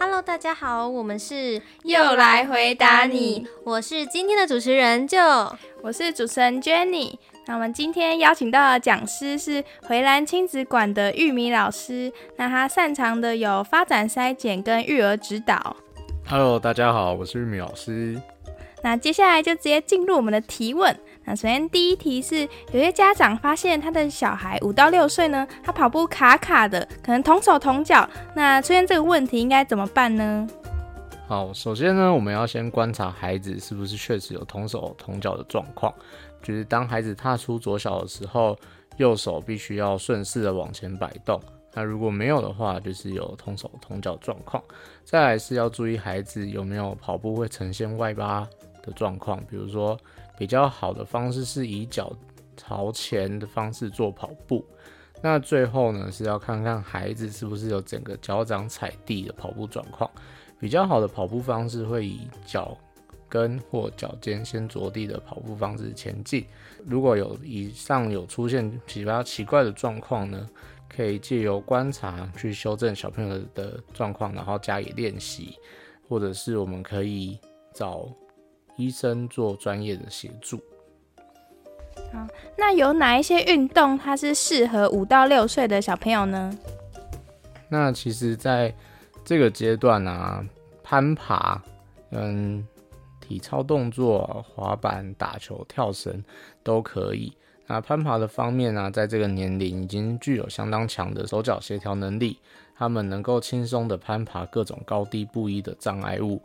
Hello，大家好，我们是又来回答你，我是今天的主持人就，我是主持人 Jenny。那我们今天邀请到的讲师是回蓝亲子馆的玉米老师，那他擅长的有发展筛检跟育儿指导。Hello，大家好，我是玉米老师。那接下来就直接进入我们的提问。那首先第一题是，有些家长发现他的小孩五到六岁呢，他跑步卡卡的，可能同手同脚，那出现这个问题应该怎么办呢？好，首先呢，我们要先观察孩子是不是确实有同手同脚的状况，就是当孩子踏出左脚的时候，右手必须要顺势的往前摆动。那如果没有的话，就是有同手同脚状况。再来是要注意孩子有没有跑步会呈现外八的状况，比如说比较好的方式是以脚朝前的方式做跑步。那最后呢是要看看孩子是不是有整个脚掌踩地的跑步状况。比较好的跑步方式会以脚跟或脚尖先着地的跑步方式前进。如果有以上有出现比较奇怪的状况呢？可以借由观察去修正小朋友的状况，然后加以练习，或者是我们可以找医生做专业的协助。好，那有哪一些运动它是适合五到六岁的小朋友呢？那其实，在这个阶段啊，攀爬、嗯，体操动作、滑板、打球、跳绳都可以。那攀爬的方面呢，在这个年龄已经具有相当强的手脚协调能力，他们能够轻松的攀爬各种高低不一的障碍物，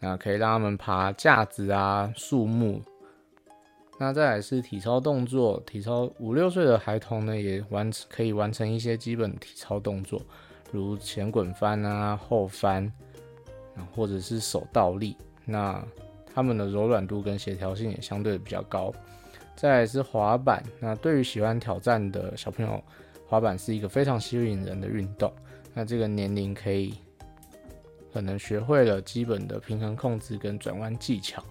那可以让他们爬架子啊、树木。那再来是体操动作，体操五六岁的孩童呢，也完可以完成一些基本体操动作，如前滚翻啊、后翻，啊或者是手倒立。那他们的柔软度跟协调性也相对比较高。再来是滑板，那对于喜欢挑战的小朋友，滑板是一个非常吸引人的运动。那这个年龄可以可能学会了基本的平衡控制跟转弯技巧，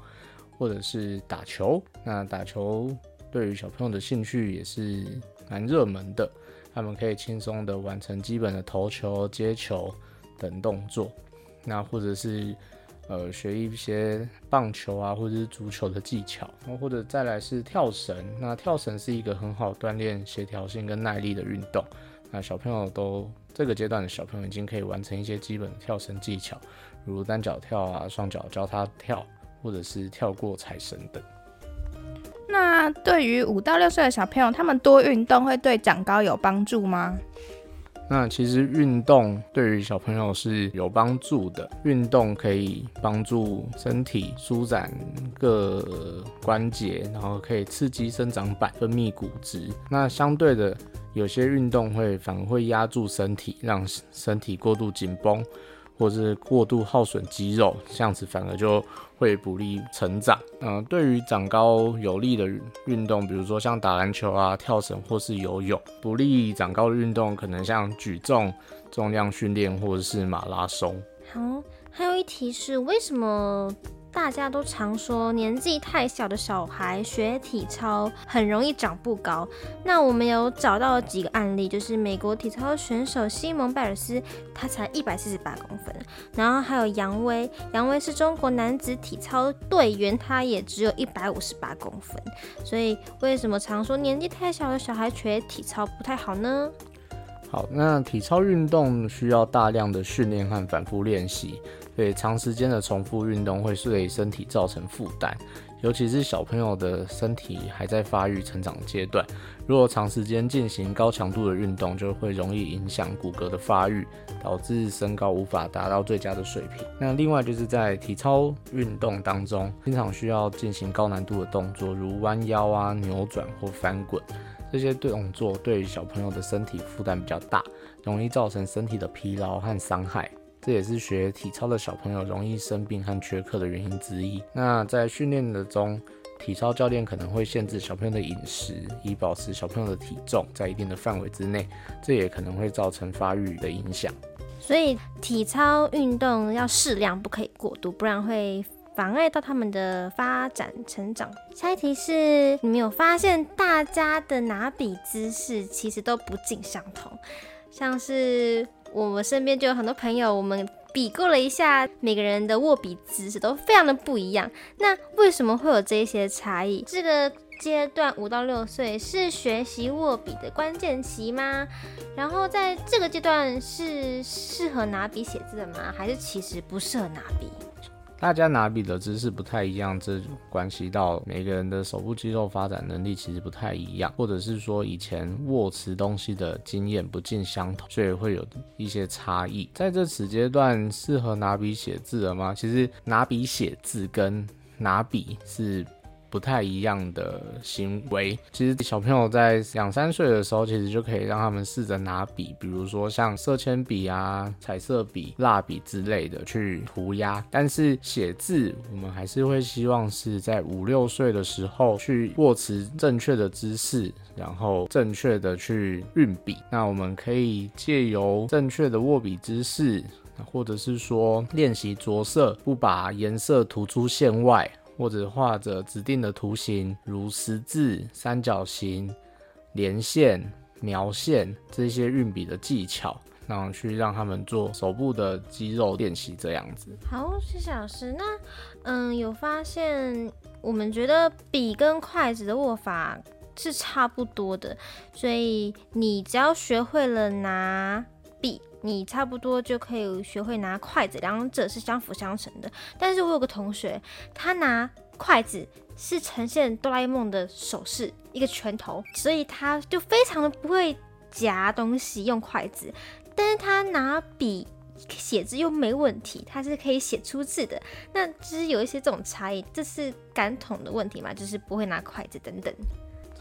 或者是打球。那打球对于小朋友的兴趣也是蛮热门的，他们可以轻松的完成基本的投球、接球等动作。那或者是。呃，学一些棒球啊，或者是足球的技巧，然后或者再来是跳绳。那跳绳是一个很好锻炼协调性跟耐力的运动。那小朋友都这个阶段的小朋友已经可以完成一些基本的跳绳技巧，如单脚跳啊、双脚交叉跳，或者是跳过彩绳等。那对于五到六岁的小朋友，他们多运动会对长高有帮助吗？那其实运动对于小朋友是有帮助的，运动可以帮助身体舒展各关节，然后可以刺激生长板，分泌骨质。那相对的，有些运动会反而会压住身体，让身体过度紧绷。或是过度耗损肌肉，这样子反而就会不利成长。嗯，对于长高有利的运动，比如说像打篮球啊、跳绳或是游泳；不利长高的运动，可能像举重、重量训练或者是马拉松。好，还有一题是为什么？大家都常说年纪太小的小孩学体操很容易长不高。那我们有找到几个案例，就是美国体操选手西蒙拜尔斯，他才一百四十八公分。然后还有杨威，杨威是中国男子体操队员，他也只有一百五十八公分。所以为什么常说年纪太小的小孩学体操不太好呢？好，那体操运动需要大量的训练和反复练习。对长时间的重复运动会对身体造成负担，尤其是小朋友的身体还在发育成长阶段，如果长时间进行高强度的运动，就会容易影响骨骼的发育，导致身高无法达到最佳的水平。那另外就是在体操运动当中，经常需要进行高难度的动作，如弯腰啊、扭转或翻滚，这些动作对小朋友的身体负担比较大，容易造成身体的疲劳和伤害。这也是学体操的小朋友容易生病和缺课的原因之一。那在训练的中，体操教练可能会限制小朋友的饮食，以保持小朋友的体重在一定的范围之内。这也可能会造成发育的影响。所以体操运动要适量，不可以过度，不然会妨碍到他们的发展成长。下一题是：你们有发现大家的拿笔姿势其实都不尽相同，像是。我们身边就有很多朋友，我们比过了一下，每个人的握笔姿势都非常的不一样。那为什么会有这些差异？这个阶段五到六岁是学习握笔的关键期吗？然后在这个阶段是适合拿笔写字的吗？还是其实不适合拿笔？大家拿笔的姿势不太一样，这关系到每个人的手部肌肉发展能力其实不太一样，或者是说以前握持东西的经验不尽相同，所以会有一些差异。在这此阶段，适合拿笔写字了吗？其实拿笔写字跟拿笔是。不太一样的行为，其实小朋友在两三岁的时候，其实就可以让他们试着拿笔，比如说像色铅笔啊、彩色笔、蜡笔之类的去涂鸦。但是写字，我们还是会希望是在五六岁的时候去握持正确的姿势，然后正确的去运笔。那我们可以借由正确的握笔姿势，或者是说练习着色，不把颜色涂出线外。或者画着指定的图形，如十字、三角形、连线、描线这些运笔的技巧，然后去让他们做手部的肌肉练习，这样子。好，谢谢老师。那嗯，有发现我们觉得笔跟筷子的握法是差不多的，所以你只要学会了拿你差不多就可以学会拿筷子，两者是相辅相成的。但是我有个同学，他拿筷子是呈现哆啦 A 梦的手势，一个拳头，所以他就非常的不会夹东西用筷子。但是他拿笔写字又没问题，他是可以写出字的。那其实有一些这种差异，这是感统的问题嘛？就是不会拿筷子等等。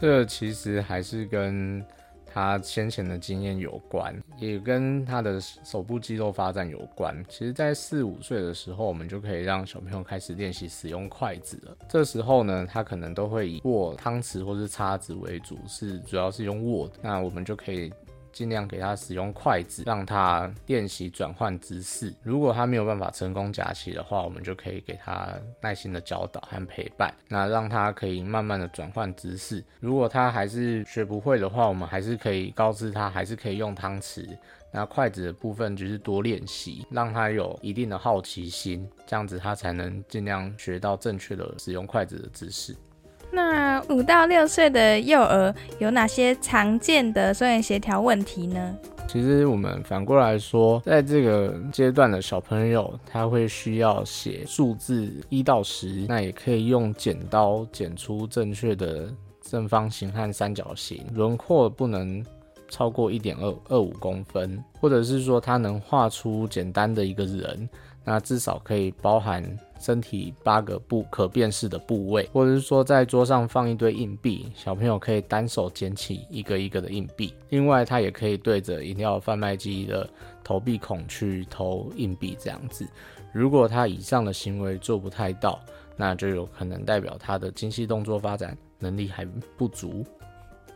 这其实还是跟。他先前的经验有关，也跟他的手部肌肉发展有关。其实，在四五岁的时候，我们就可以让小朋友开始练习使用筷子了。这时候呢，他可能都会以握汤匙或是叉子为主，是主要是用握。那我们就可以。尽量给他使用筷子，让他练习转换姿势。如果他没有办法成功夹起的话，我们就可以给他耐心的教导和陪伴，那让他可以慢慢的转换姿势。如果他还是学不会的话，我们还是可以告知他，还是可以用汤匙。那筷子的部分就是多练习，让他有一定的好奇心，这样子他才能尽量学到正确的使用筷子的姿势。那五到六岁的幼儿有哪些常见的双眼协调问题呢？其实我们反过来说，在这个阶段的小朋友，他会需要写数字一到十，那也可以用剪刀剪出正确的正方形和三角形，轮廓不能超过一点二二五公分，或者是说他能画出简单的一个人，那至少可以包含。身体八个不可辨识的部位，或者是说在桌上放一堆硬币，小朋友可以单手捡起一个一个的硬币。另外，他也可以对着饮料贩卖机的投币孔去投硬币，这样子。如果他以上的行为做不太到，那就有可能代表他的精细动作发展能力还不足。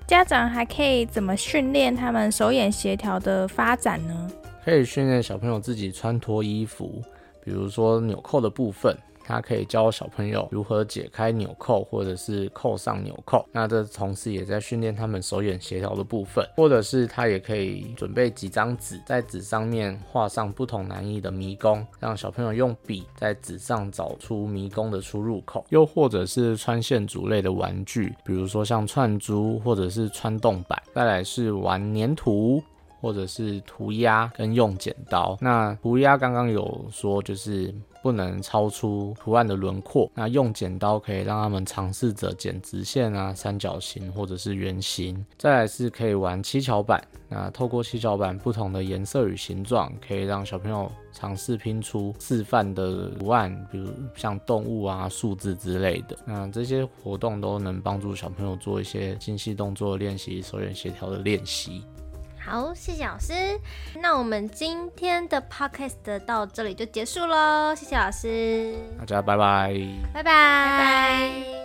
家长还可以怎么训练他们手眼协调的发展呢？可以训练小朋友自己穿脱衣服。比如说纽扣的部分，他可以教小朋友如何解开纽扣，或者是扣上纽扣。那这同时也在训练他们手眼协调的部分，或者是他也可以准备几张纸，在纸上面画上不同难易的迷宫，让小朋友用笔在纸上找出迷宫的出入口。又或者是穿线组类的玩具，比如说像串珠或者是穿洞板。再来是玩粘土。或者是涂鸦跟用剪刀，那涂鸦刚刚有说就是不能超出图案的轮廓，那用剪刀可以让他们尝试着剪直线啊、三角形或者是圆形。再来是可以玩七巧板，那透过七巧板不同的颜色与形状，可以让小朋友尝试拼出示范的图案，比如像动物啊、数字之类的。那这些活动都能帮助小朋友做一些精细动作练习、手眼协调的练习。好，谢谢老师。那我们今天的 podcast 到这里就结束喽，谢谢老师，大家拜拜，拜拜，拜拜。